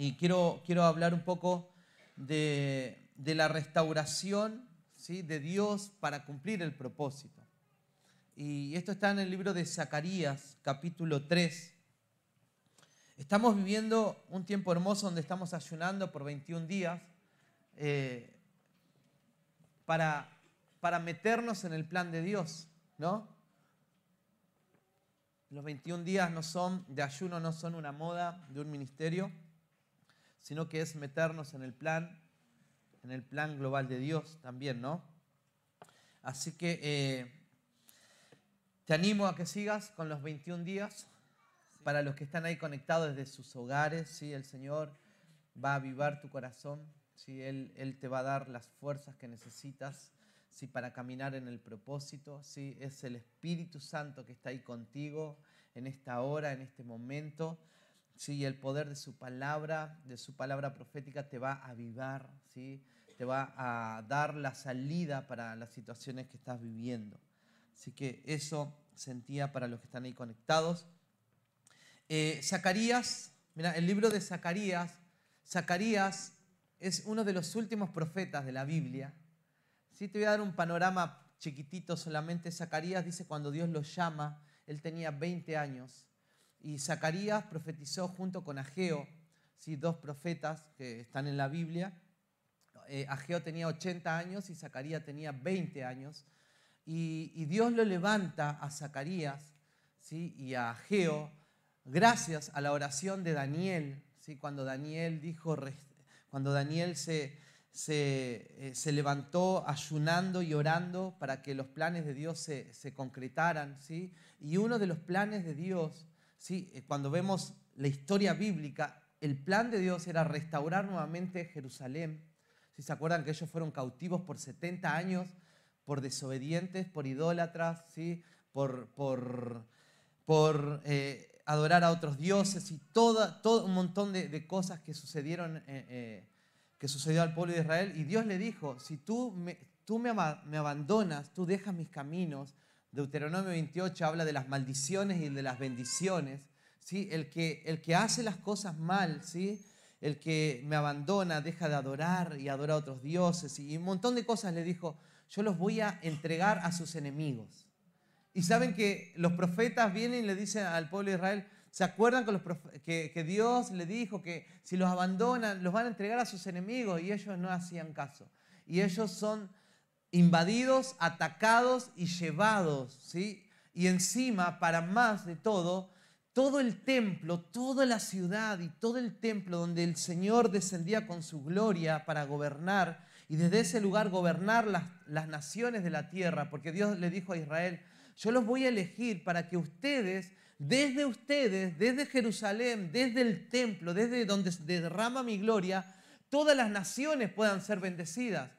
y quiero, quiero hablar un poco de, de la restauración ¿sí? de Dios para cumplir el propósito. Y esto está en el libro de Zacarías, capítulo 3. Estamos viviendo un tiempo hermoso donde estamos ayunando por 21 días eh, para, para meternos en el plan de Dios, ¿no? Los 21 días no son de ayuno, no son una moda de un ministerio, sino que es meternos en el plan, en el plan global de Dios también, ¿no? Así que eh, te animo a que sigas con los 21 días. Para los que están ahí conectados desde sus hogares, ¿sí? el Señor va a avivar tu corazón, ¿sí? Él, Él te va a dar las fuerzas que necesitas ¿sí? para caminar en el propósito. ¿sí? Es el Espíritu Santo que está ahí contigo en esta hora, en este momento. ¿Sí? el poder de su palabra, de su palabra profética te va a avivar, ¿sí? te va a dar la salida para las situaciones que estás viviendo. Así que eso sentía para los que están ahí conectados. Eh, Zacarías, mira, el libro de Zacarías, Zacarías es uno de los últimos profetas de la Biblia. Sí, te voy a dar un panorama chiquitito solamente. Zacarías dice cuando Dios lo llama, él tenía 20 años. Y Zacarías profetizó junto con Ageo, ¿sí? dos profetas que están en la Biblia. Eh, Ageo tenía 80 años y Zacarías tenía 20 años. Y, Dios lo levanta a Zacarías y a Ageo gracias a la oración de Daniel, ¿sí? cuando Daniel dijo, cuando Daniel se, se, eh, se, levantó ayunando y orando para que los planes de Dios se, se concretaran, ¿sí? Y uno de los planes de Dios, ¿sí? Eh, cuando vemos la historia bíblica, el plan de Dios era restaurar nuevamente Jerusalén. Si se acuerdan que ellos fueron cautivos por 70 años, por desobedientes, por idólatras, ¿sí? por, por, por eh, adorar a otros dioses y toda, todo un montón de, cosas que sucedieron, eh, que sucedió al pueblo de Israel. Y Dios le dijo, si tú, tú me, me, abandonas, tú dejas mis caminos, Deuteronomio 28 habla de las maldiciones y de las bendiciones. ¿sí? El, que, el que hace las cosas mal, ¿sí? el que me abandona, deja de adorar y adora a otros dioses y un montón de cosas le dijo, yo los voy a entregar a sus enemigos. Y saben que los profetas vienen y le dicen al pueblo de Israel, ¿se acuerdan que, que, Dios le dijo que si los abandonan, los van a entregar a sus enemigos? Y ellos no hacían caso. Y ellos son invadidos, atacados y llevados, ¿sí? Y encima, para más de todo, todo el templo, toda la ciudad y todo el templo donde el Señor descendía con su gloria para gobernar y desde ese lugar gobernar las, las naciones de la tierra, porque Dios le dijo a Israel, yo los voy a elegir para que ustedes, desde ustedes, desde Jerusalén, desde el templo, desde donde derrama mi gloria, todas las naciones puedan ser bendecidas.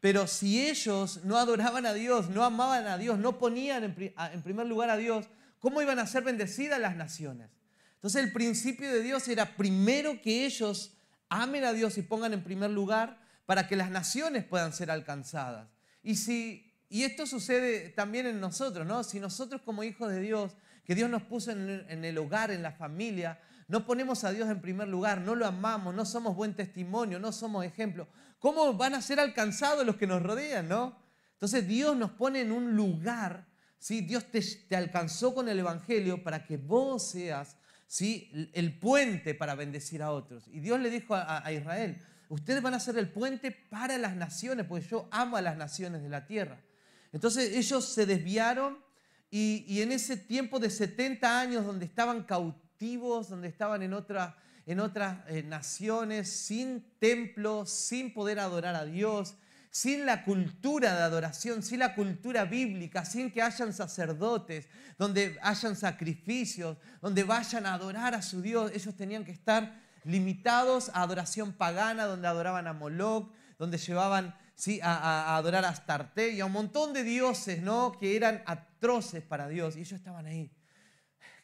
Pero si ellos no adoraban a Dios, no amaban a Dios, no ponían en, primer lugar a Dios, ¿cómo iban a ser bendecidas las naciones? Entonces el principio de Dios era primero que ellos amen a Dios y pongan en primer lugar para que las naciones puedan ser alcanzadas. Y si y esto sucede también en nosotros, ¿no? Si nosotros como hijos de Dios, que Dios nos puso en el hogar, en la familia, no ponemos a Dios en primer lugar, no lo amamos, no somos buen testimonio, no somos ejemplo, ¿cómo van a ser alcanzados los que nos rodean, no? Entonces Dios nos pone en un lugar, ¿sí? Dios te, alcanzó con el Evangelio para que vos seas, ¿sí? El puente para bendecir a otros. Y Dios le dijo a Israel, ustedes van a ser el puente para las naciones, porque yo amo a las naciones de la tierra. Entonces ellos se desviaron y, en ese tiempo de 70 años donde estaban cautivos, donde estaban en, en otras eh, naciones, sin templo, sin poder adorar a Dios, sin la cultura de adoración, sin la cultura bíblica, sin que hayan sacerdotes, donde hayan sacrificios, donde vayan a adorar a su Dios, ellos tenían que estar limitados a adoración pagana, donde adoraban a Moloch, donde llevaban ¿sí? a, adorar a Astarte y a un montón de dioses ¿no? que eran atroces para Dios. Y ellos estaban ahí.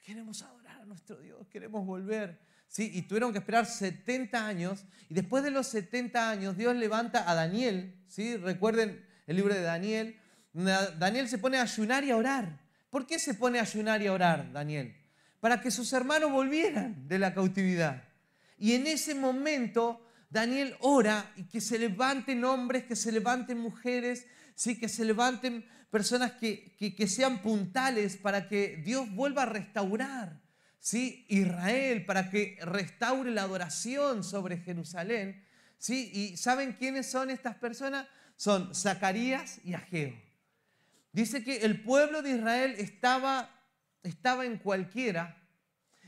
Queremos adorar a nuestro Dios, queremos volver. ¿Sí? Y tuvieron que esperar 70 años. Y después de los 70 años, Dios levanta a Daniel. ¿sí? Recuerden el libro de Daniel. Daniel se pone a ayunar y a orar. ¿Por qué se pone a ayunar y a orar, Daniel? Para que sus hermanos volvieran de la cautividad. Y en ese momento Daniel ora y que se levanten hombres, que se levanten mujeres, ¿sí? que se levanten personas que, que, sean puntales para que Dios vuelva a restaurar ¿sí? Israel, para que restaure la adoración sobre Jerusalén. ¿sí? ¿Y saben quiénes son estas personas? Son Zacarías y Ageo. Dice que el pueblo de Israel estaba, estaba en cualquiera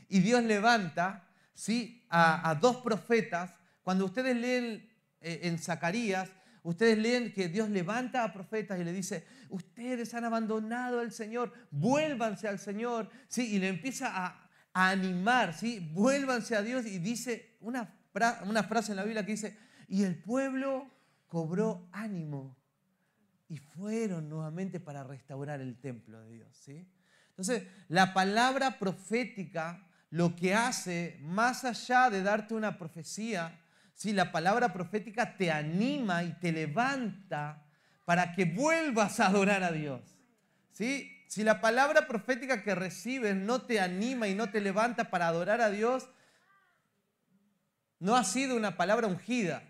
y Dios levanta ¿sí? a, a dos profetas. Cuando ustedes leen eh, en Zacarías, Ustedes leen que Dios levanta a profetas y le dice, ustedes han abandonado al Señor, vuélvanse al Señor, ¿sí? Y le empieza a, animar, ¿sí? Vuélvanse a Dios y dice una, una frase en la Biblia que dice, y el pueblo cobró ánimo y fueron nuevamente para restaurar el templo de Dios, ¿sí? Entonces, la palabra profética lo que hace, más allá de darte una profecía, si la palabra profética te anima y te levanta para que vuelvas a adorar a Dios. ¿Sí? Si la palabra profética que recibes no te anima y no te levanta para adorar a Dios, no ha sido una palabra ungida.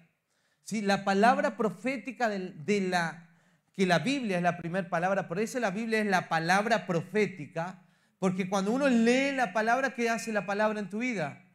Si La palabra profética de, la, que la Biblia es la primera palabra, por eso la Biblia es la palabra profética, porque cuando uno lee la palabra, ¿qué hace la palabra en tu vida?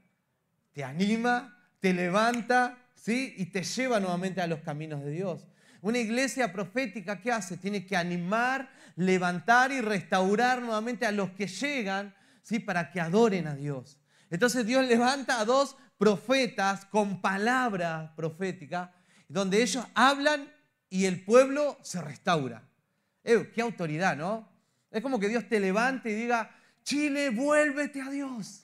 Te anima, te levanta, ¿sí? Y te lleva nuevamente a los caminos de Dios. Una iglesia profética, ¿qué hace? Tiene que animar, levantar y restaurar nuevamente a los que llegan, ¿sí? Para que adoren a Dios. Entonces Dios levanta a dos profetas con palabra profética, donde ellos hablan y el pueblo se restaura. ¡Qué autoridad, ¿no? Es como que Dios te levante y diga, Chile, vuélvete a Dios.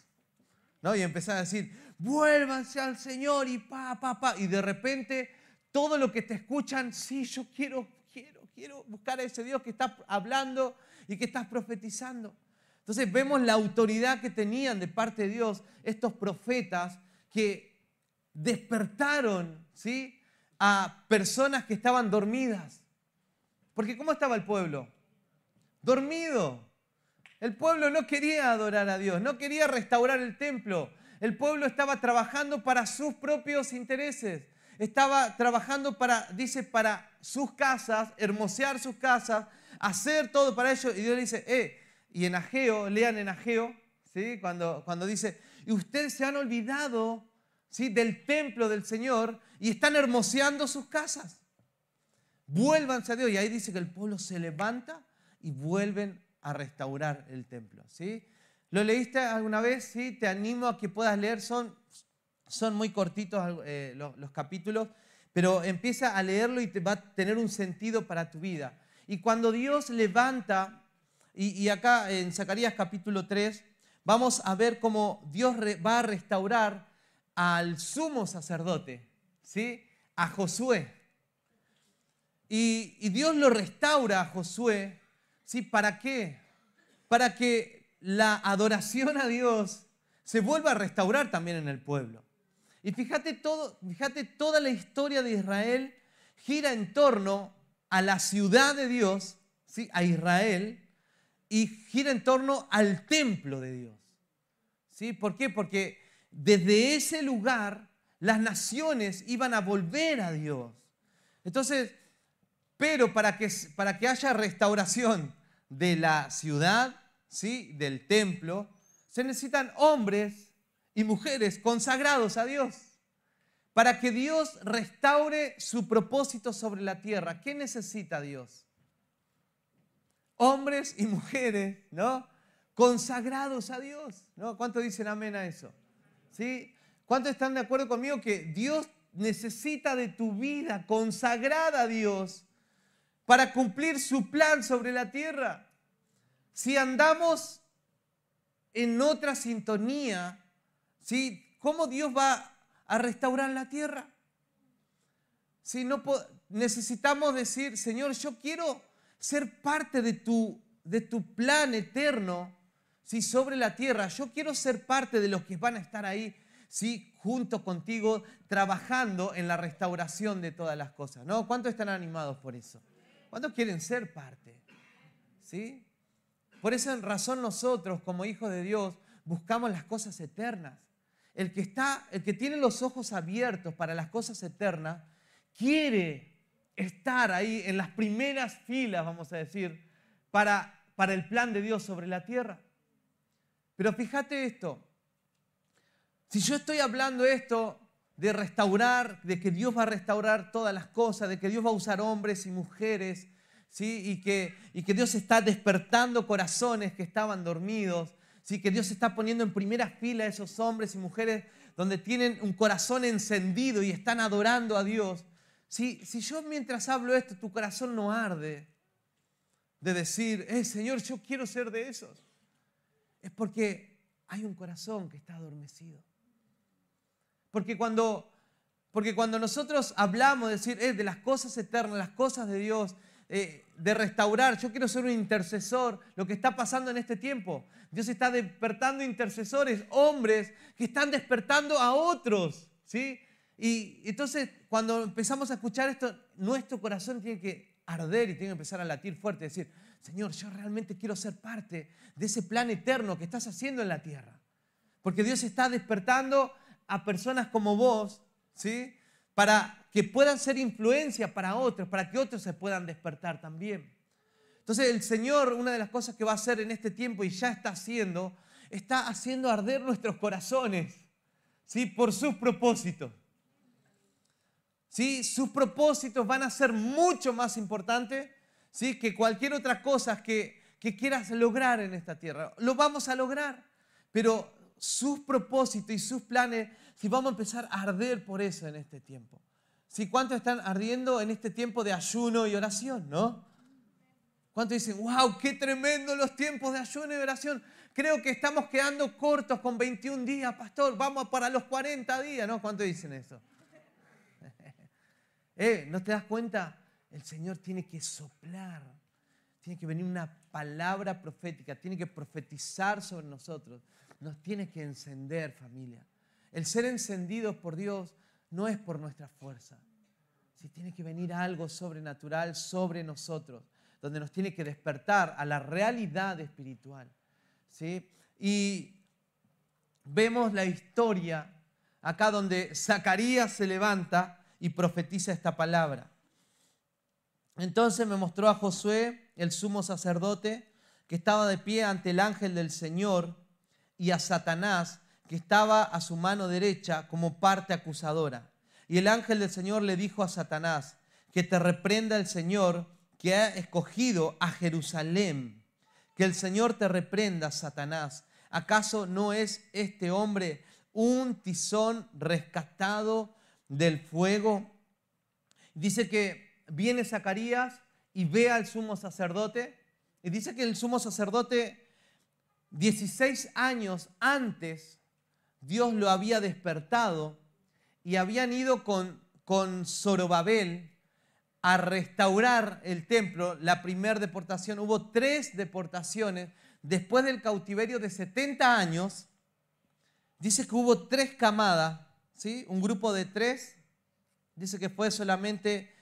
¿No? Y empezar a decir, vuélvanse al Señor y pa, pa, pa. Y de repente todo lo que te escuchan, sí, yo quiero, quiero, quiero buscar a ese Dios que está hablando y que estás profetizando. Entonces vemos la autoridad que tenían de parte de Dios estos profetas que despertaron ¿sí? a personas que estaban dormidas. Porque ¿cómo estaba el pueblo? Dormido. El pueblo no quería adorar a Dios, no quería restaurar el templo, el pueblo estaba trabajando para sus propios intereses. Estaba trabajando para, dice, para sus casas, hermosear sus casas, hacer todo para ellos. Y Dios le dice, eh, y en Ageo, lean en Ageo, ¿sí? cuando, cuando dice, y ustedes se han olvidado ¿sí? del templo del Señor y están hermoseando sus casas. Vuélvanse a Dios. Y ahí dice que el pueblo se levanta y vuelven a restaurar el templo. ¿sí? ¿Lo leíste alguna vez? Sí, te animo a que puedas leer. Son, son muy cortitos eh, los, capítulos, pero empieza a leerlo y te va a tener un sentido para tu vida. Y cuando Dios levanta, y, acá en Zacarías capítulo 3, vamos a ver cómo Dios va a restaurar al sumo sacerdote, ¿sí? a Josué. Y, Dios lo restaura a Josué, ¿sí? ¿Para qué? Para que la adoración a Dios se vuelve a restaurar también en el pueblo. Y fíjate, todo, fíjate toda la historia de Israel gira en torno a la ciudad de Dios, ¿sí? a Israel, y gira en torno al templo de Dios. ¿Sí? ¿Por qué? Porque desde ese lugar las naciones iban a volver a Dios. Entonces, pero para que, para que haya restauración de la ciudad, ¿sí? del templo, se necesitan hombres y mujeres consagrados a Dios para que Dios restaure su propósito sobre la tierra. ¿Qué necesita Dios? Hombres y mujeres, ¿no? Consagrados a Dios, ¿no? ¿Cuántos dicen amén a eso? ¿Sí? ¿Cuántos están de acuerdo conmigo que Dios necesita de tu vida consagrada a Dios para cumplir su plan sobre la tierra? Si andamos en otra sintonía, ¿sí? ¿cómo Dios va a restaurar la tierra? Si no necesitamos decir, Señor, yo quiero ser parte de tu, de tu plan eterno ¿sí? sobre la tierra. Yo quiero ser parte de los que van a estar ahí ¿sí? junto contigo trabajando en la restauración de todas las cosas. ¿no? ¿Cuántos están animados por eso? ¿Cuántos quieren ser parte? ¿Sí? Por esa razón nosotros, como hijos de Dios, buscamos las cosas eternas. El que está, el que tiene los ojos abiertos para las cosas eternas, quiere estar ahí en las primeras filas, vamos a decir, para, para el plan de Dios sobre la tierra. Pero fíjate esto, si yo estoy hablando esto de restaurar, de que Dios va a restaurar todas las cosas, de que Dios va a usar hombres y mujeres, ¿sí? y, que, y que Dios está despertando corazones que estaban dormidos, ¿sí? que Dios está poniendo en primera fila a esos hombres y mujeres donde tienen un corazón encendido y están adorando a Dios. Si, si yo mientras hablo esto, tu corazón no arde de decir, eh, Señor, yo quiero ser de esos, es porque hay un corazón que está adormecido. Porque cuando, porque cuando nosotros hablamos de decir eh, de las cosas eternas, las cosas de Dios, eh, de restaurar, yo quiero ser un intercesor, lo que está pasando en este tiempo. Dios está despertando intercesores, hombres que están despertando a otros, ¿sí? Y entonces cuando empezamos a escuchar esto, nuestro corazón tiene que arder y tiene que empezar a latir fuerte, decir, Señor, yo realmente quiero ser parte de ese plan eterno que estás haciendo en la tierra. Porque Dios está despertando a personas como vos, ¿sí? Para que puedan ser influencia para otros, para que otros se puedan despertar también. Entonces el Señor, una de las cosas que va a hacer en este tiempo y ya está haciendo, está haciendo arder nuestros corazones, ¿sí? Por sus propósitos. ¿Sí? Sus propósitos van a ser mucho más importantes ¿sí? que cualquier otra cosa que, que quieras lograr en esta tierra. Lo vamos a lograr, pero sus propósitos y sus planes, si vamos a empezar a arder por eso en este tiempo. ¿Sí? ¿Cuántos están ardiendo en este tiempo de ayuno y oración? ¿No? ¿Cuántos dicen, wow, qué tremendo los tiempos de ayuno y oración? Creo que estamos quedando cortos con 21 días, pastor. Vamos para los 40 días, ¿no? ¿Cuántos dicen eso? eh, ¿No te das cuenta? El Señor tiene que soplar, tiene que venir una palabra profética, tiene que profetizar sobre nosotros nos tiene que encender, familia. El ser encendidos por Dios no es por nuestra fuerza. Si tiene que venir algo sobrenatural sobre nosotros, donde nos tiene que despertar a la realidad espiritual. ¿sí? Y vemos la historia acá donde Zacarías se levanta y profetiza esta palabra. Entonces me mostró a Josué, el sumo sacerdote, que estaba de pie ante el ángel del Señor y a Satanás, que estaba a su mano derecha como parte acusadora. Y el ángel del Señor le dijo a Satanás, que te reprenda el Señor que ha escogido a Jerusalén. Que el Señor te reprenda, Satanás. ¿Acaso no es este hombre un tizón rescatado del fuego? Dice que viene Zacarías y ve al sumo sacerdote. Y dice que el sumo sacerdote 16 años antes, Dios lo había despertado y habían ido con, con Zorobabel a restaurar el templo, la primera deportación. Hubo tres deportaciones después del cautiverio de 70 años. Dice que hubo tres camadas, ¿sí? un grupo de tres. Dice que fue solamente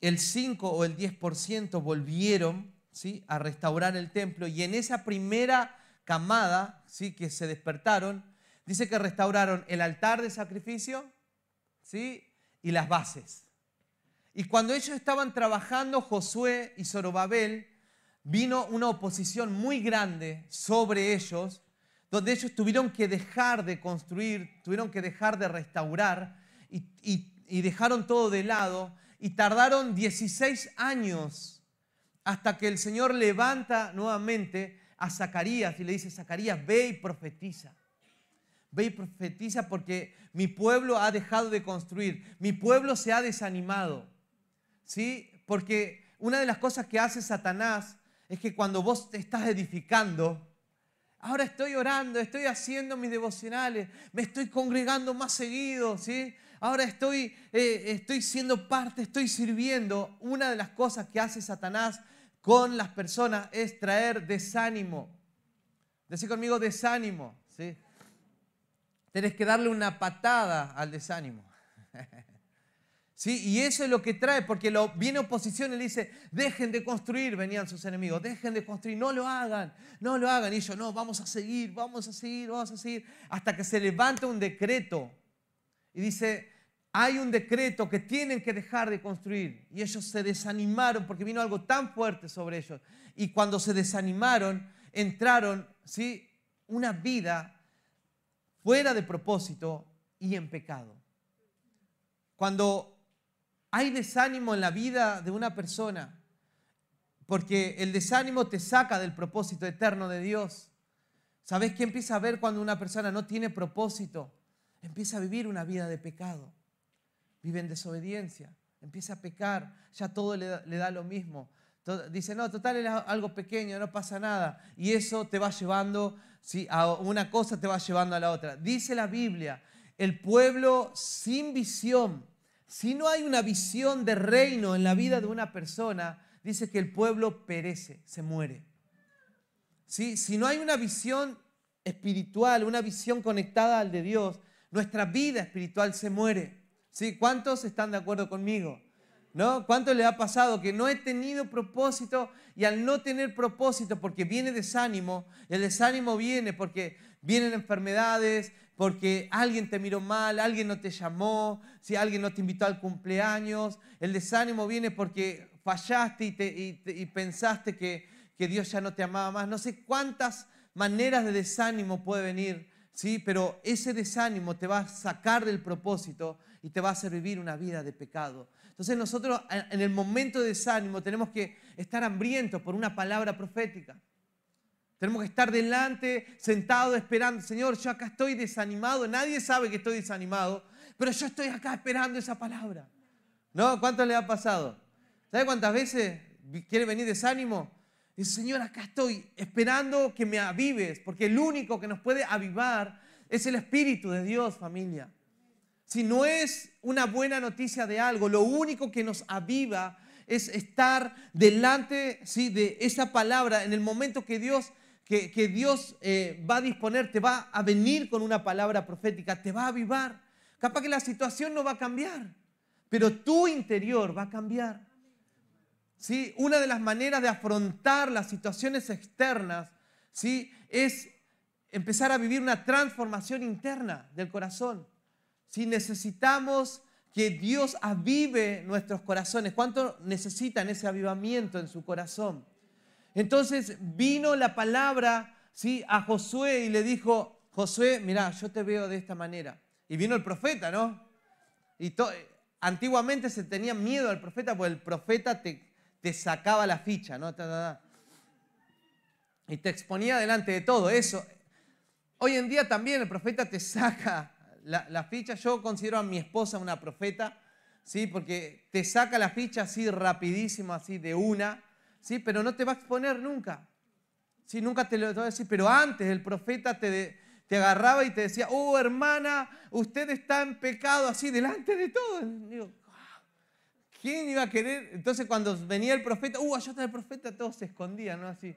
el 5 o el 10% volvieron ¿sí? a restaurar el templo. Y en esa primera camada, ¿sí? que se despertaron, dice que restauraron el altar de sacrificio ¿sí? y las bases. Y cuando ellos estaban trabajando, Josué y Zorobabel, vino una oposición muy grande sobre ellos, donde ellos tuvieron que dejar de construir, tuvieron que dejar de restaurar y, y dejaron todo de lado y tardaron 16 años hasta que el Señor levanta nuevamente a Zacarías y le dice, Zacarías, ve y profetiza. Ve y profetiza porque mi pueblo ha dejado de construir, mi pueblo se ha desanimado. ¿Sí? Porque una de las cosas que hace Satanás es que cuando vos te estás edificando, ahora estoy orando, estoy haciendo mis devocionales, me estoy congregando más seguido, ¿sí? Ahora estoy, eh, estoy siendo parte, estoy sirviendo. Una de las cosas que hace Satanás con las personas es traer desánimo. Decir conmigo desánimo, ¿sí? Tienes que darle una patada al desánimo. ¿Sí? Y eso es lo que trae, porque lo, viene oposición y le dice, dejen de construir, venían sus enemigos, dejen de construir, no lo hagan, no lo hagan. Y ellos, no, vamos a seguir, vamos a seguir, vamos a seguir, hasta que se levanta un decreto. Y dice, hay un decreto que tienen que dejar de construir. Y ellos se desanimaron porque vino algo tan fuerte sobre ellos. Y cuando se desanimaron, entraron, ¿sí? Una vida fuera de propósito y en pecado. Cuando hay desánimo en la vida de una persona, porque el desánimo te saca del propósito eterno de Dios. ¿Sabes qué empieza a ver cuando una persona no tiene propósito? Empieza a vivir una vida de pecado. Vive en desobediencia, empieza a pecar, ya todo le da, lo mismo. Dice, no, total es algo pequeño, no pasa nada. Y eso te va llevando, ¿sí? a una cosa te va llevando a la otra. Dice la Biblia, el pueblo sin visión si no hay una visión de reino en la vida de una persona, dice que el pueblo perece, se muere. ¿Sí? Si no hay una visión espiritual, una visión conectada al de Dios, nuestra vida espiritual se muere. ¿Sí? ¿Cuántos están de acuerdo conmigo? ¿No? ¿Cuánto le ha pasado que no he tenido propósito y al no tener propósito porque viene desánimo, el desánimo viene porque vienen enfermedades, porque alguien te miró mal, alguien no te llamó, si alguien no te invitó al cumpleaños. El desánimo viene porque fallaste y, pensaste que, que, Dios ya no te amaba más. No sé cuántas maneras de desánimo puede venir, ¿sí? pero ese desánimo te va a sacar del propósito y te va a hacer vivir una vida de pecado. Entonces nosotros en el momento de desánimo tenemos que estar hambrientos por una palabra profética. Tenemos que estar delante, sentado, esperando. Señor, yo acá estoy desanimado. Nadie sabe que estoy desanimado, pero yo estoy acá esperando esa palabra. ¿No? ¿Cuánto le ha pasado? ¿Sabe cuántas veces quiere venir desánimo? Dice, Señor, acá estoy esperando que me avives, porque el único que nos puede avivar es el Espíritu de Dios, familia. Si no es una buena noticia de algo, lo único que nos aviva es estar delante de esa palabra en el momento que Dios que, Dios eh, va a disponer, te va a venir con una palabra profética, te va a avivar. Capaz que la situación no va a cambiar, pero tu interior va a cambiar. ¿Sí? Una de las maneras de afrontar las situaciones externas ¿sí? es empezar a vivir una transformación interna del corazón. Si necesitamos que Dios avive nuestros corazones, ¿cuánto necesitan ese avivamiento en su corazón? Entonces vino la palabra ¿sí? a Josué y le dijo, Josué, mira, yo te veo de esta manera. Y vino el profeta, ¿no? Y antiguamente se tenía miedo al profeta porque el profeta te, te sacaba la ficha, ¿no? Y te exponía delante de todo eso. Hoy en día también el profeta te saca la, ficha. Yo considero a mi esposa una profeta, ¿sí? Porque te saca la ficha así rapidísimo, así de una. ¿sí? Pero no te va a exponer nunca. ¿sí? Nunca te lo va a decir, pero antes el profeta te, te agarraba y te decía, oh hermana, usted está en pecado así delante de todo. ¿quién iba a querer? Entonces cuando venía el profeta, uh, allá está el profeta, todos se escondían, ¿no? Así.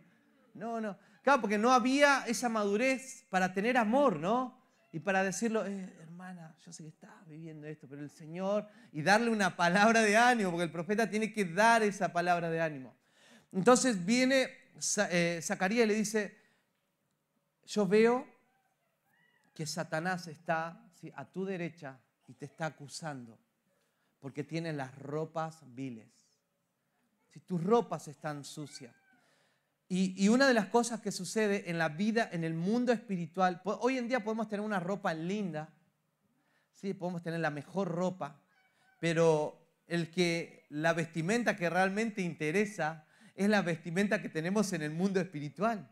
No, no. Claro, porque no había esa madurez para tener amor, ¿no? Y para decirlo, eh, hermana, yo sé que estás viviendo esto, pero el Señor, y darle una palabra de ánimo, porque el profeta tiene que dar esa palabra de ánimo. Entonces viene eh, Zacarías y le dice, yo veo que Satanás está a tu derecha y te está acusando porque tiene las ropas viles. Si tus ropas están sucias. Y, una de las cosas que sucede en la vida, en el mundo espiritual, hoy en día podemos tener una ropa linda, ¿sí? podemos tener la mejor ropa, pero el que la vestimenta que realmente interesa es la vestimenta que tenemos en el mundo espiritual.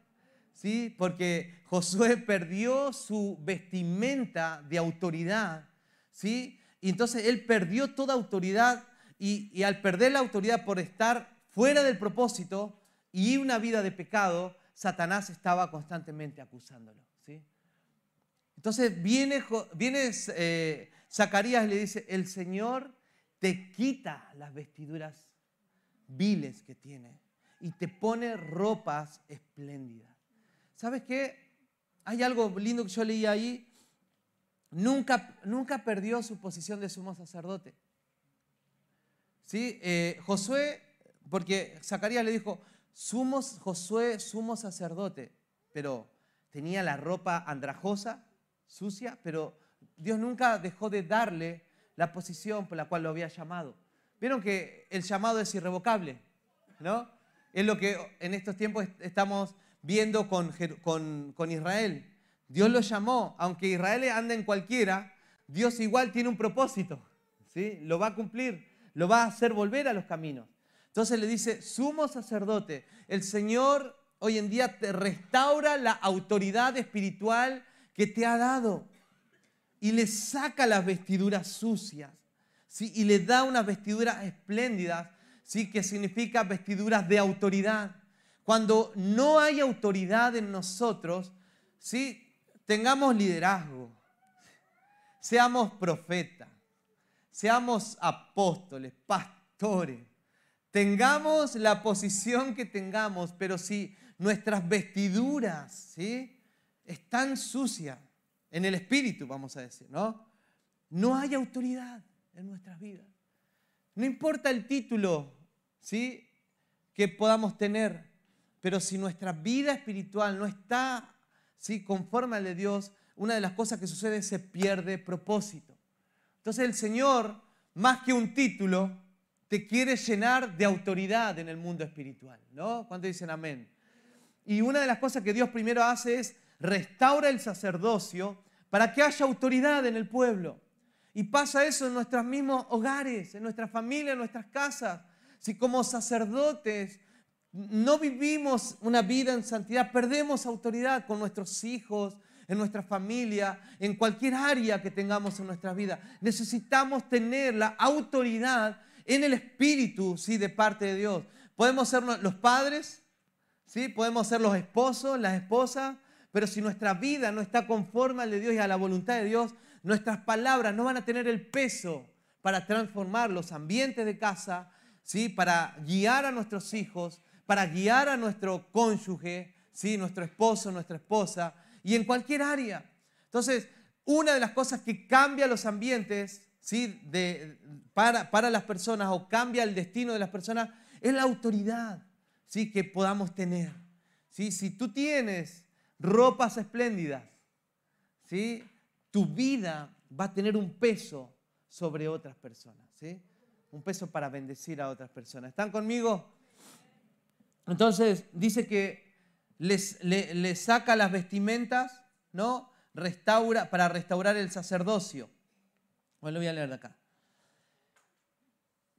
¿sí? Porque Josué perdió su vestimenta de autoridad. ¿sí? Y entonces él perdió toda autoridad y, y al perder la autoridad por estar fuera del propósito y una vida de pecado, Satanás estaba constantemente acusándolo. ¿sí? Entonces viene, viene eh, Zacarías y le dice, el Señor te quita las vestiduras viles que tiene y te pone ropas espléndidas. ¿Sabes qué? Hay algo lindo que yo leí ahí. Nunca, nunca perdió su posición de sumo sacerdote. ¿sí? Eh, Josué, porque Zacarías le dijo, sumos, Josué, sumo sacerdote, pero tenía la ropa andrajosa, sucia, pero Dios nunca dejó de darle la posición por la cual lo había llamado. Vieron que el llamado es irrevocable, ¿no? Es lo que en estos tiempos estamos viendo con, Israel. Dios lo llamó, aunque Israel anda en cualquiera, Dios igual tiene un propósito, ¿sí? Lo va a cumplir, lo va a hacer volver a los caminos. Entonces le dice, sumo sacerdote, el Señor hoy en día te restaura la autoridad espiritual que te ha dado y le saca las vestiduras sucias ¿sí? y le da unas vestiduras espléndidas, ¿sí? que significa vestiduras de autoridad. Cuando no hay autoridad en nosotros, ¿sí? tengamos liderazgo, seamos profetas, seamos apóstoles, pastores, tengamos la posición que tengamos, pero si nuestras vestiduras ¿sí? están sucias, en el espíritu, vamos a decir, ¿no? No hay autoridad en nuestras vidas. No importa el título, ¿sí? Que podamos tener, pero si nuestra vida espiritual no está, ¿sí? Conforme al de Dios, una de las cosas que sucede es se pierde propósito. Entonces el Señor, más que un título, te quiere llenar de autoridad en el mundo espiritual, ¿no? Cuando dicen amén? Y una de las cosas que Dios primero hace es restaura el sacerdocio para que haya autoridad en el pueblo. Y pasa eso en nuestros mismos hogares, en nuestra familia, en nuestras casas. Si como sacerdotes no vivimos una vida en santidad, perdemos autoridad con nuestros hijos, en nuestra familia, en cualquier área que tengamos en nuestra vida. Necesitamos tener la autoridad en el espíritu, sí, de parte de Dios. Podemos ser los padres, sí, podemos ser los esposos, las esposas, pero si nuestra vida no está conforme al de Dios y a la voluntad de Dios, nuestras palabras no van a tener el peso para transformar los ambientes de casa, ¿sí? para guiar a nuestros hijos, para guiar a nuestro cónyuge, ¿sí? nuestro esposo, nuestra esposa, y en cualquier área. Entonces, una de las cosas que cambia los ambientes ¿sí? de, para, para las personas o cambia el destino de las personas es la autoridad ¿sí? que podamos tener. ¿sí? Si tú tienes ropas espléndidas, ¿sí? tu vida va a tener un peso sobre otras personas, ¿sí? un peso para bendecir a otras personas. ¿Están conmigo? Entonces dice que les, les, saca las vestimentas, ¿no? Restaura, para restaurar el sacerdocio. Bueno, lo voy a leer de acá.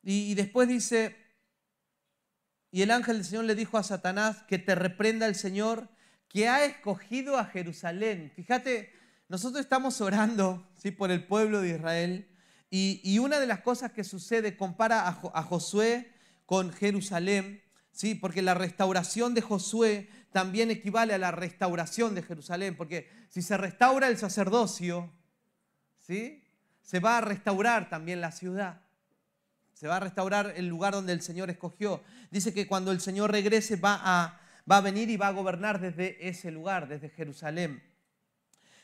Y, después dice, y el ángel del Señor le dijo a Satanás que te reprenda el Señor que ha escogido a Jerusalén. Fíjate, nosotros estamos orando ¿sí? por el pueblo de Israel y, una de las cosas que sucede, compara a, Josué con Jerusalén, ¿sí? porque la restauración de Josué también equivale a la restauración de Jerusalén, porque si se restaura el sacerdocio, ¿sí? Se va a restaurar también la ciudad. Se va a restaurar el lugar donde el Señor escogió. Dice que cuando el Señor regrese va a va a venir y va a gobernar desde ese lugar, desde Jerusalén.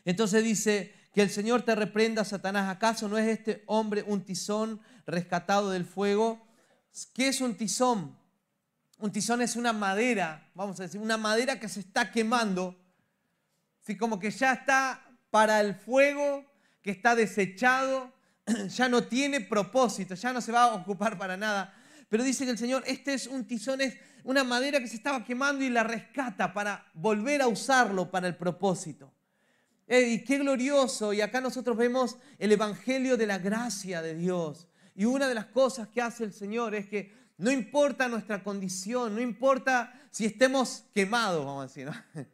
Entonces dice, que el Señor te reprenda, Satanás. ¿Acaso no es este hombre un tizón rescatado del fuego? ¿Qué es un tizón? Un tizón es una madera, vamos a decir, una madera que se está quemando, así como que ya está para el fuego, que está desechado, ya no tiene propósito, ya no se va a ocupar para nada. Pero dice que el Señor, este es un tizón, es una madera que se estaba quemando y la rescata para volver a usarlo para el propósito. Y qué glorioso. Y acá nosotros vemos el Evangelio de la gracia de Dios. Y una de las cosas que hace el Señor es que no importa nuestra condición, no importa si estemos quemados, vamos a decir. ¿no?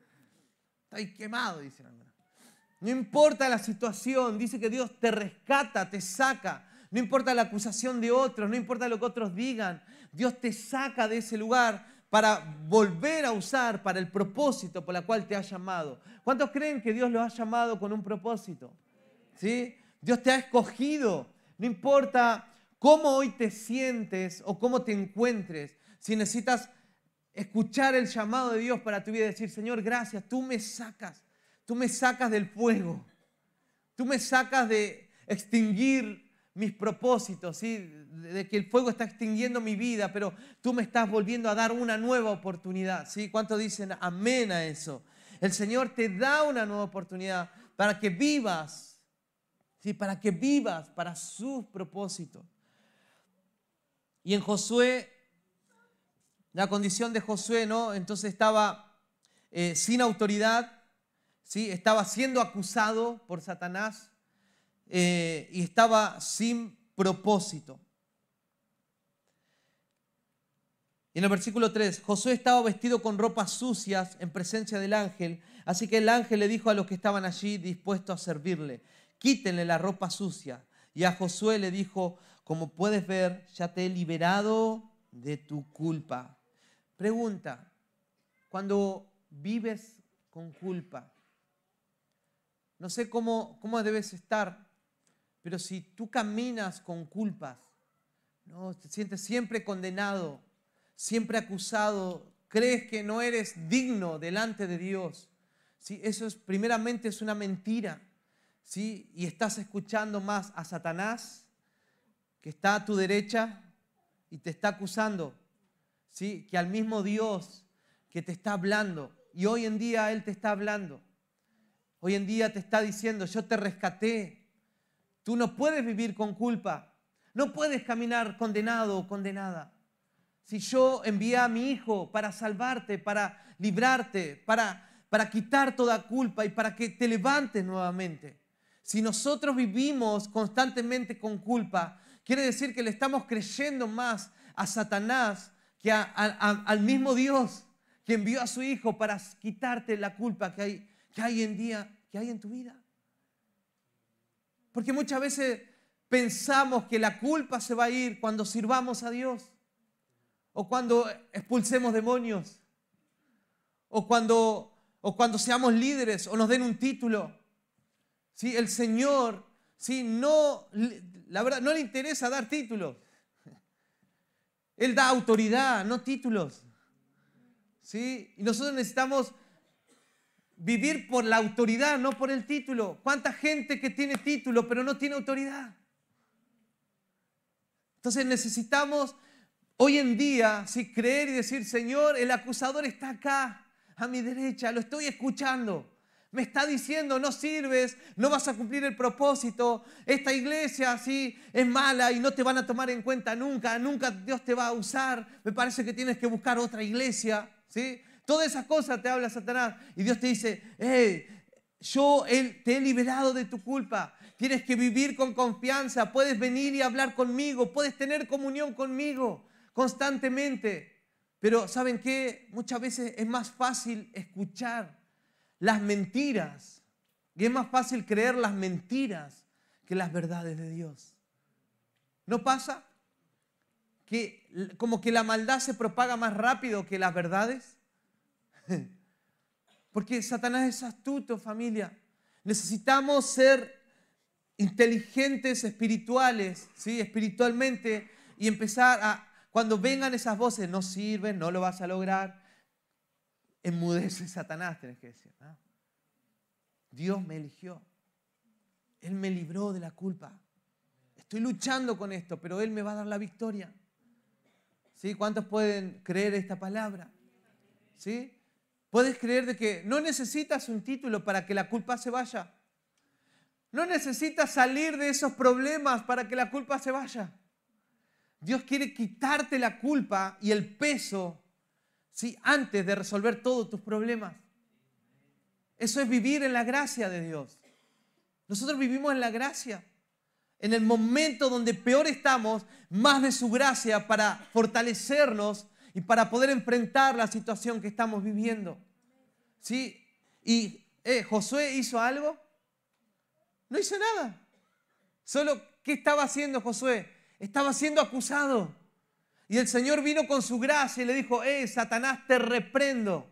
Estoy quemado, dice No importa la situación, dice que Dios te rescata, te saca. No importa la acusación de otros, no importa lo que otros digan. Dios te saca de ese lugar para volver a usar para el propósito por el cual te ha llamado. ¿Cuántos creen que Dios lo ha llamado con un propósito? ¿Sí? Dios te ha escogido. No importa cómo hoy te sientes o cómo te encuentres, si necesitas escuchar el llamado de Dios para tu vida y decir, Señor, gracias, tú me sacas, tú me sacas del fuego, tú me sacas de extinguir mis propósitos, ¿sí? de que el fuego está extinguiendo mi vida, pero tú me estás volviendo a dar una nueva oportunidad. ¿sí? ¿Cuánto dicen amén a eso? El Señor te da una nueva oportunidad para que vivas, ¿sí? para que vivas para sus propósitos. Y en Josué, la condición de Josué, ¿no? Entonces estaba eh, sin autoridad, ¿sí? estaba siendo acusado por Satanás eh, y estaba sin propósito. Y en el versículo 3, Josué estaba vestido con ropas sucias en presencia del ángel, así que el ángel le dijo a los que estaban allí dispuestos a servirle, quítenle la ropa sucia. Y a Josué le dijo, como puedes ver, ya te he liberado de tu culpa. Pregunta, cuando vives con culpa, no sé cómo, cómo debes estar, pero si tú caminas con culpas, ¿no? te sientes siempre condenado, siempre acusado, crees que no eres digno delante de Dios, ¿sí? eso es primeramente es una mentira. ¿sí? Y estás escuchando más a Satanás que está a tu derecha y te está acusando, ¿sí? que al mismo Dios que te está hablando. Y hoy en día Él te está hablando. Hoy en día te está diciendo, yo te rescaté. Tú no puedes vivir con culpa. No puedes caminar condenado o condenada. Si yo envié a mi hijo para salvarte, para librarte, para, para quitar toda culpa y para que te levantes nuevamente. Si nosotros vivimos constantemente con culpa, Quiere decir que le estamos creyendo más a Satanás que al mismo Dios que envió a su Hijo para quitarte la culpa que hay, que hay en día, que hay en tu vida. Porque muchas veces pensamos que la culpa se va a ir cuando sirvamos a Dios, o cuando expulsemos demonios, o cuando, o cuando seamos líderes, o nos den un título. ¿Sí? El Señor ¿sí? no, la verdad, no le interesa dar títulos. Él da autoridad, no títulos. ¿Sí? Y nosotros necesitamos vivir por la autoridad, no por el título. ¿Cuánta gente que tiene título pero no tiene autoridad? Entonces necesitamos hoy en día ¿sí? creer y decir, Señor, el acusador está acá, a mi derecha, lo estoy escuchando. Me está diciendo, no sirves, no vas a cumplir el propósito. Esta iglesia sí es mala y no te van a tomar en cuenta nunca. Nunca Dios te va a usar. Me parece que tienes que buscar otra iglesia. ¿sí? Todas esas cosas te habla Satanás. Y Dios te dice, hey, yo te he liberado de tu culpa. Tienes que vivir con confianza. Puedes venir y hablar conmigo. Puedes tener comunión conmigo constantemente. Pero ¿saben qué? Muchas veces es más fácil escuchar las mentiras. Y es más fácil creer las mentiras que las verdades de Dios. ¿No pasa? Que como que la maldad se propaga más rápido que las verdades. Porque Satanás es astuto, familia. Necesitamos ser inteligentes espirituales, ¿sí? espiritualmente, y empezar a, cuando vengan esas voces, no sirven, no lo vas a lograr, enmudece Satanás, tenés que decir. Dios me eligió. Él me libró de la culpa. Estoy luchando con esto, pero Él me va a dar la victoria. ¿Sí? ¿Cuántos pueden creer esta palabra? ¿Sí? Puedes creer de que no necesitas un título para que la culpa se vaya. No necesitas salir de esos problemas para que la culpa se vaya. Dios quiere quitarte la culpa y el peso ¿sí? antes de resolver todos tus problemas. Eso es vivir en la gracia de Dios. Nosotros vivimos en la gracia. En el momento donde peor estamos, más de su gracia para fortalecernos y para poder enfrentar la situación que estamos viviendo. ¿Sí? Y eh, Josué hizo algo. No hizo nada. Solo, ¿qué estaba haciendo Josué? Estaba siendo acusado. Y el Señor vino con su gracia y le dijo, eh, Satanás, te reprendo.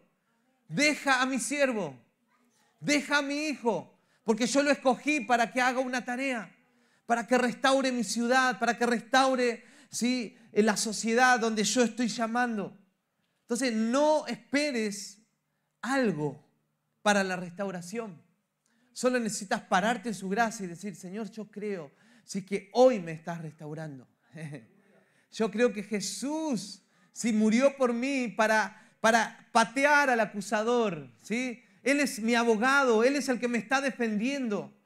Deja a mi siervo deja a mi hijo, porque yo lo escogí para que haga una tarea, para que restaure mi ciudad, para que restaure ¿sí? la sociedad donde yo estoy llamando. Entonces, no esperes algo para la restauración. Solo necesitas pararte en su gracia y decir, Señor, yo creo, sí que hoy me estás restaurando. Yo creo que Jesús sí murió por mí para, para patear al acusador, ¿sí? Él es mi abogado, Él es el que me está defendiendo.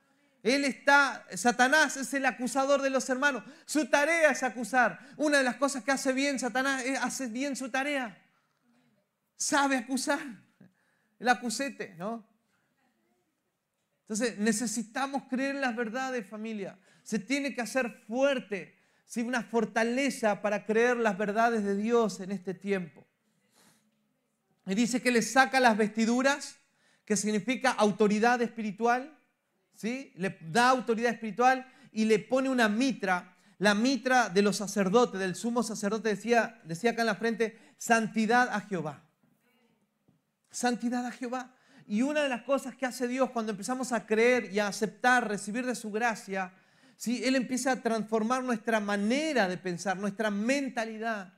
Él está, Satanás es el acusador de los hermanos. Su tarea es acusar. Una de las cosas que hace bien Satanás es hace bien su tarea. Sabe acusar. El acusete, ¿no? Entonces necesitamos creer en las verdades, familia. Se tiene que hacer fuerte, ¿sí? una fortaleza para creer las verdades de Dios en este tiempo. Y dice que le saca las vestiduras, que significa autoridad espiritual ¿sí? Le da autoridad espiritual y le pone una mitra, la mitra de los sacerdotes, del sumo sacerdote decía, decía acá en la frente, santidad a Jehová. Santidad a Jehová. Y una de las cosas que hace Dios cuando empezamos a creer y a aceptar, recibir de su gracia, ¿sí? Él empieza a transformar nuestra manera de pensar, nuestra mentalidad.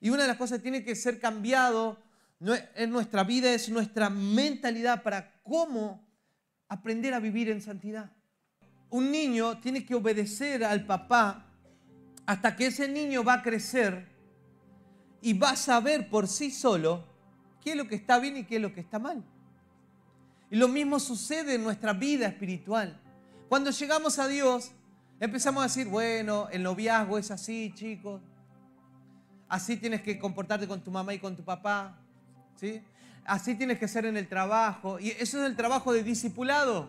Y una de las cosas que tiene que ser cambiado en nuestra vida es nuestra mentalidad para cómo aprender a vivir en santidad. Un niño tiene que obedecer al papá hasta que ese niño va a crecer y va a saber por sí solo qué es lo que está bien y qué es lo que está mal. Y lo mismo sucede en nuestra vida espiritual. Cuando llegamos a Dios, empezamos a decir, bueno, el noviazgo es así, chicos. Así tienes que comportarte con tu mamá y con tu papá. ¿sí? Así tienes que ser en el trabajo. Y eso es el trabajo de discipulado.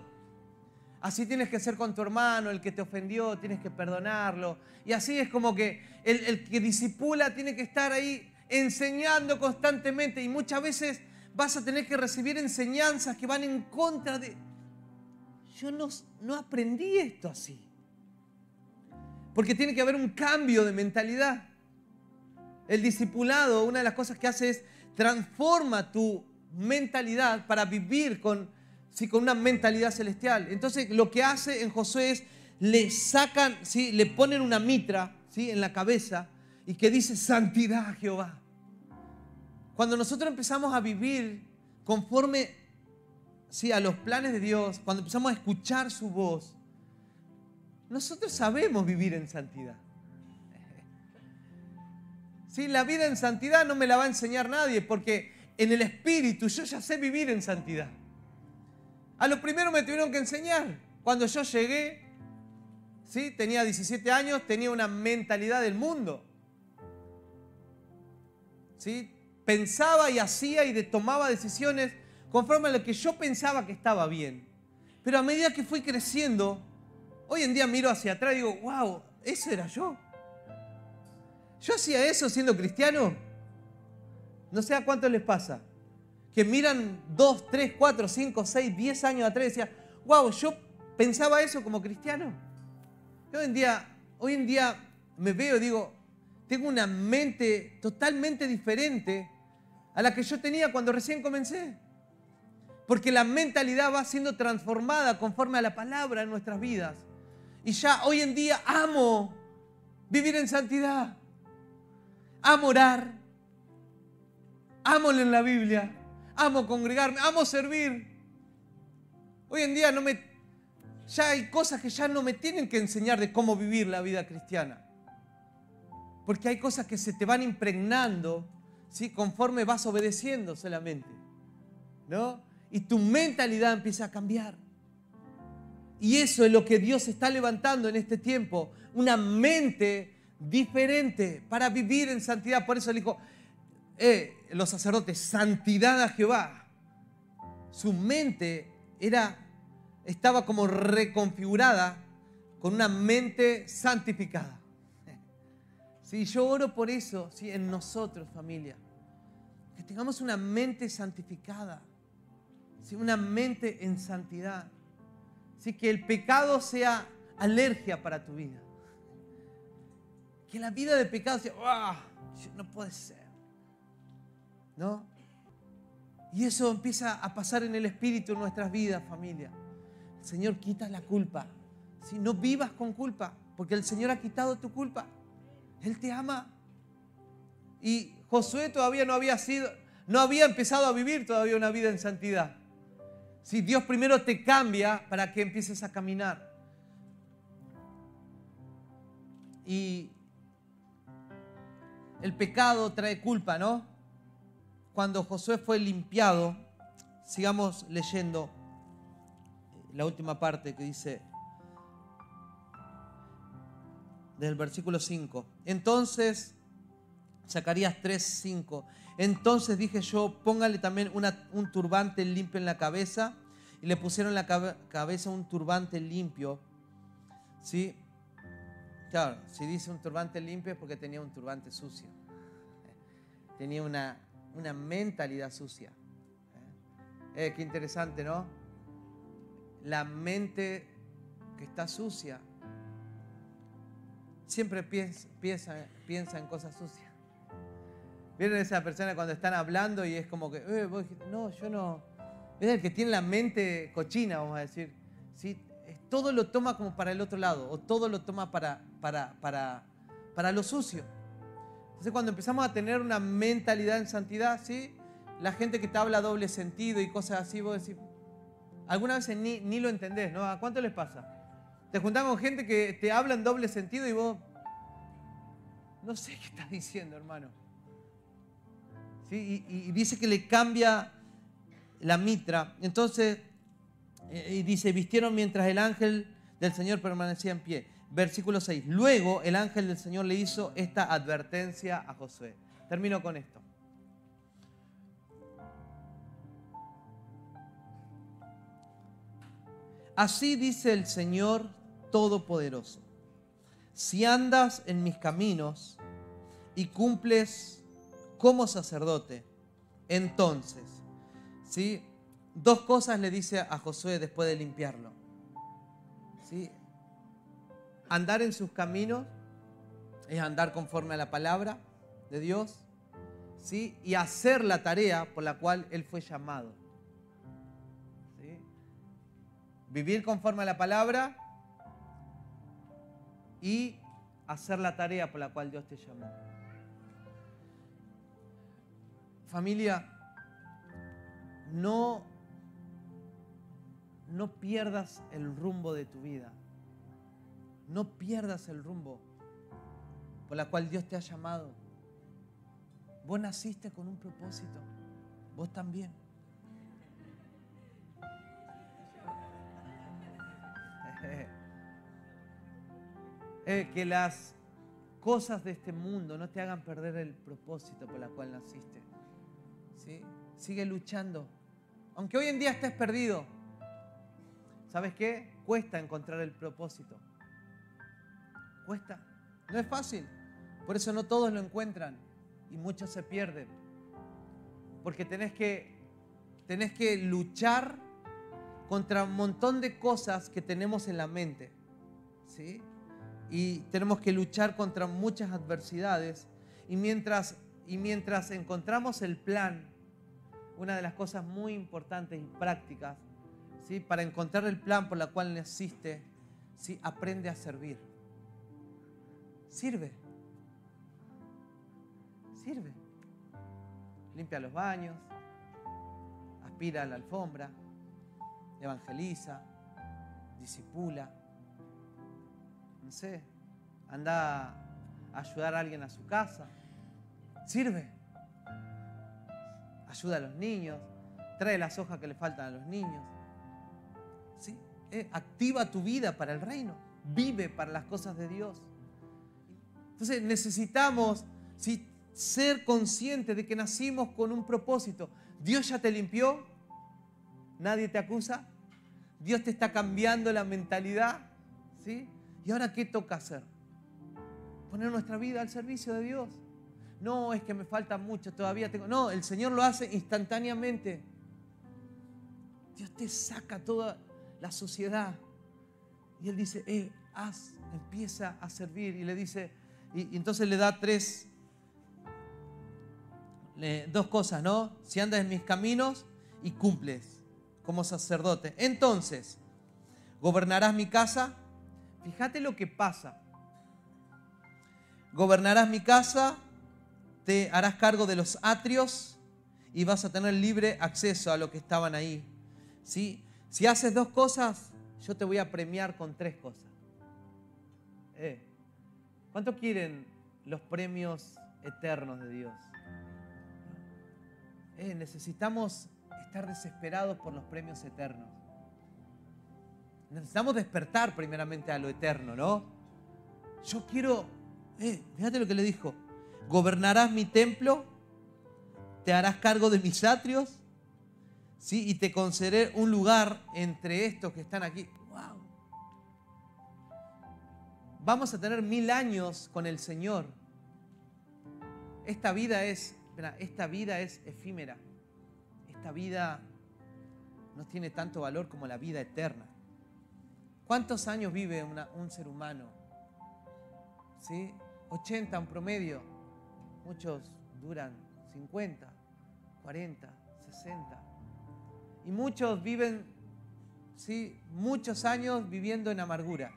Así tienes que ser con tu hermano, el que te ofendió, tienes que perdonarlo. Y así es como que el, que disipula tiene que estar ahí enseñando constantemente. Y muchas veces vas a tener que recibir enseñanzas que van en contra de... Yo no, no aprendí esto así. Porque tiene que haber un cambio de mentalidad. El discipulado, una de las cosas que hace es transforma tu mentalidad para vivir con, sí, con una mentalidad celestial. Entonces lo que hace en Josué es, le sacan, ¿sí? le ponen una mitra ¿sí? en la cabeza y que dice santidad Jehová. Cuando nosotros empezamos a vivir conforme ¿sí? a los planes de Dios, cuando empezamos a escuchar su voz, nosotros sabemos vivir en santidad. La vida en santidad no me la va a enseñar nadie porque en el Espíritu yo ya sé vivir en santidad. A lo primero me tuvieron que enseñar. Cuando yo llegué, ¿sí? tenía 17 años, tenía una mentalidad del mundo. ¿sí? Pensaba y hacía y tomaba decisiones conforme a lo que yo pensaba que estaba bien. Pero a medida que fui creciendo, hoy en día miro hacia atrás y digo, wow, eso era yo. Yo hacía eso siendo cristiano. No sé a cuántos les pasa. Que miran dos, tres, cuatro, cinco, seis, diez años atrás y decían, wow, yo pensaba eso como cristiano. hoy en día, hoy en día me veo y digo, tengo una mente totalmente diferente a la que yo tenía cuando recién comencé. Porque la mentalidad va siendo transformada conforme a la palabra en nuestras vidas. Y ya hoy en día amo vivir en santidad amo orar, amo leer la Biblia, amo congregarme, amo servir. Hoy en día no me, ya hay cosas que ya no me tienen que enseñar de cómo vivir la vida cristiana. Porque hay cosas que se te van impregnando ¿sí? conforme vas obedeciendo solamente. ¿no? Y tu mentalidad empieza a cambiar. Y eso es lo que Dios está levantando en este tiempo. Una mente diferente para vivir en santidad. Por eso le dijo, eh, los sacerdotes, santidad a Jehová. Su mente era, estaba como reconfigurada con una mente santificada. Si yo oro por eso, ¿sí? en nosotros, familia, que tengamos una mente santificada, ¿sí? una mente en santidad. ¿sí? Que el pecado sea alergia para tu vida que la vida de pecado sea, ¡ah! no puede ser. ¿No? Y eso empieza a pasar en el Espíritu en nuestras vidas, familia. El Señor quita la culpa. Si no vivas con culpa, porque el Señor ha quitado tu culpa. Él te ama. Y Josué todavía no había sido, no había empezado a vivir todavía una vida en santidad. Si Dios primero te cambia para que empieces a caminar. y el pecado trae culpa, ¿no? Cuando Josué fue limpiado, sigamos leyendo la última parte que dice del versículo 5. Entonces, Zacarías 3, 5. Entonces dije yo, póngale también un turbante limpio en la cabeza. Y le pusieron en la cabeza un turbante limpio. ¿Sí? Claro, si dice un turbante limpio es porque tenía un turbante sucio. Tenía una, una mentalidad sucia. Eh, qué interesante, ¿no? La mente que está sucia siempre piensa, piensa, piensa en cosas sucias. ¿Vieron esa persona cuando están hablando y es como que, eh, no, yo no. Es el que tiene la mente cochina, vamos a decir. ¿sí? Todo lo toma como para el otro lado, o todo lo toma para, para, para, para lo sucio. Entonces, cuando empezamos a tener una mentalidad en santidad, ¿sí? la gente que te habla doble sentido y cosas así, vos decís, algunas veces ni, ni lo entendés, ¿no? ¿A cuánto les pasa? Te juntás con gente que te habla en doble sentido y vos, no sé qué estás diciendo, hermano y, dice que le cambia la mitra. Entonces, eh, y dice, vistieron mientras el ángel del Señor permanecía en pie. Versículo 6. Luego el ángel del Señor le hizo esta advertencia a Josué. Termino con esto. Así dice el Señor Todopoderoso. Si andas en mis caminos y cumples como sacerdote. Entonces, ¿sí? dos cosas le dice a Josué después de limpiarlo. ¿sí? Andar en sus caminos es andar conforme a la palabra de Dios ¿sí? y hacer la tarea por la cual él fue llamado. ¿sí? Vivir conforme a la palabra y hacer la tarea por la cual Dios te llamó. Familia, no, no pierdas el rumbo de tu vida. No pierdas el rumbo por la cual Dios te ha llamado. Vos naciste con un propósito. Vos también. Eh, que las cosas de este mundo no te hagan perder el propósito por la cual naciste. Sigue luchando. Aunque hoy en día estés perdido, ¿sabes qué? Cuesta encontrar el propósito. Cuesta. No es fácil. Por eso no todos lo encuentran y muchos se pierden. Porque tenés que, tenés que luchar contra un montón de cosas que tenemos en la mente. ¿sí? Y tenemos que luchar contra muchas adversidades. Y mientras, y mientras encontramos el plan una de las cosas muy importantes y prácticas ¿sí? para encontrar el plan por la cual naciste, ¿sí? aprende a servir. Sirve. Sirve. Limpia los baños, aspira a la alfombra, evangeliza, disipula. No sé, anda a ayudar a alguien a su casa. Sirve ayuda a los niños, trae las hojas que le faltan a los niños. ¿Sí? Eh, activa tu vida para el reino, vive para las cosas de Dios. Entonces necesitamos ser conscientes de que nacimos con un propósito. Dios ya te limpió, nadie te acusa, Dios te está cambiando la mentalidad. ¿sí? ¿Y ahora qué toca hacer? Poner nuestra vida al servicio de Dios no, es que me falta mucho, todavía tengo. No, el Señor lo hace instantáneamente. Dios te saca toda la sociedad. Y Él dice, eh, haz, empieza a servir. Y le dice, y, entonces le da tres, dos cosas, ¿no? Si andas en mis caminos y cumples como sacerdote. Entonces, gobernarás mi casa. Fíjate lo que pasa. Gobernarás mi casa te harás cargo de los atrios y vas a tener libre acceso a lo que estaban ahí. ¿Sí? Si haces dos cosas, yo te voy a premiar con tres cosas. Eh, ¿Cuánto quieren los premios eternos de Dios? Eh, necesitamos estar desesperados por los premios eternos. Necesitamos despertar primeramente a lo eterno, ¿no? Yo quiero, eh, fíjate lo que le dijo, gobernarás mi templo, te harás cargo de mis atrios, ¿sí? Y te concederé un lugar entre estos que están aquí. ¡Wow! Vamos a tener mil años con el Señor. Esta vida es, esta vida es efímera. Esta vida no tiene tanto valor como la vida eterna. ¿Cuántos años vive un ser humano? ¿Sí? 80 en promedio. Muchos duran 50, 40, 60. Y muchos viven, ¿sí? Muchos años viviendo en amargura,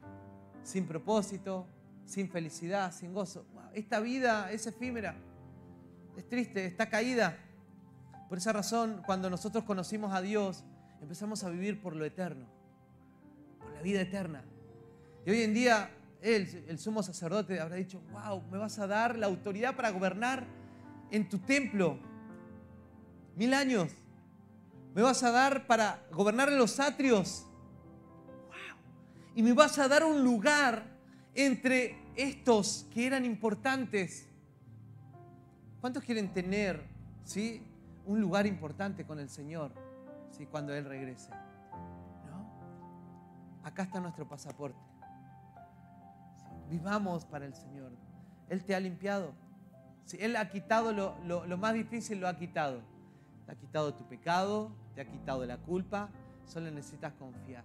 sin propósito, sin felicidad, sin gozo. Esta vida es efímera, es triste, está caída. Por esa razón, cuando nosotros conocimos a Dios, empezamos a vivir por lo eterno, vida eterna. Y hoy en día, él, el sumo sacerdote, habrá dicho, wow, me vas a dar la autoridad para gobernar en tu templo mil años. Me vas a dar para gobernar en los atrios. Wow. Y me vas a dar un lugar entre estos que eran importantes. ¿Cuántos quieren tener ¿sí? un lugar importante con el Señor ¿sí? cuando Él regrese? Acá está nuestro pasaporte. Vivamos para el Señor. Él te ha limpiado. Él ha quitado lo, lo más difícil, lo ha quitado. Te ha quitado tu pecado, te ha quitado la culpa, solo necesitas confiar.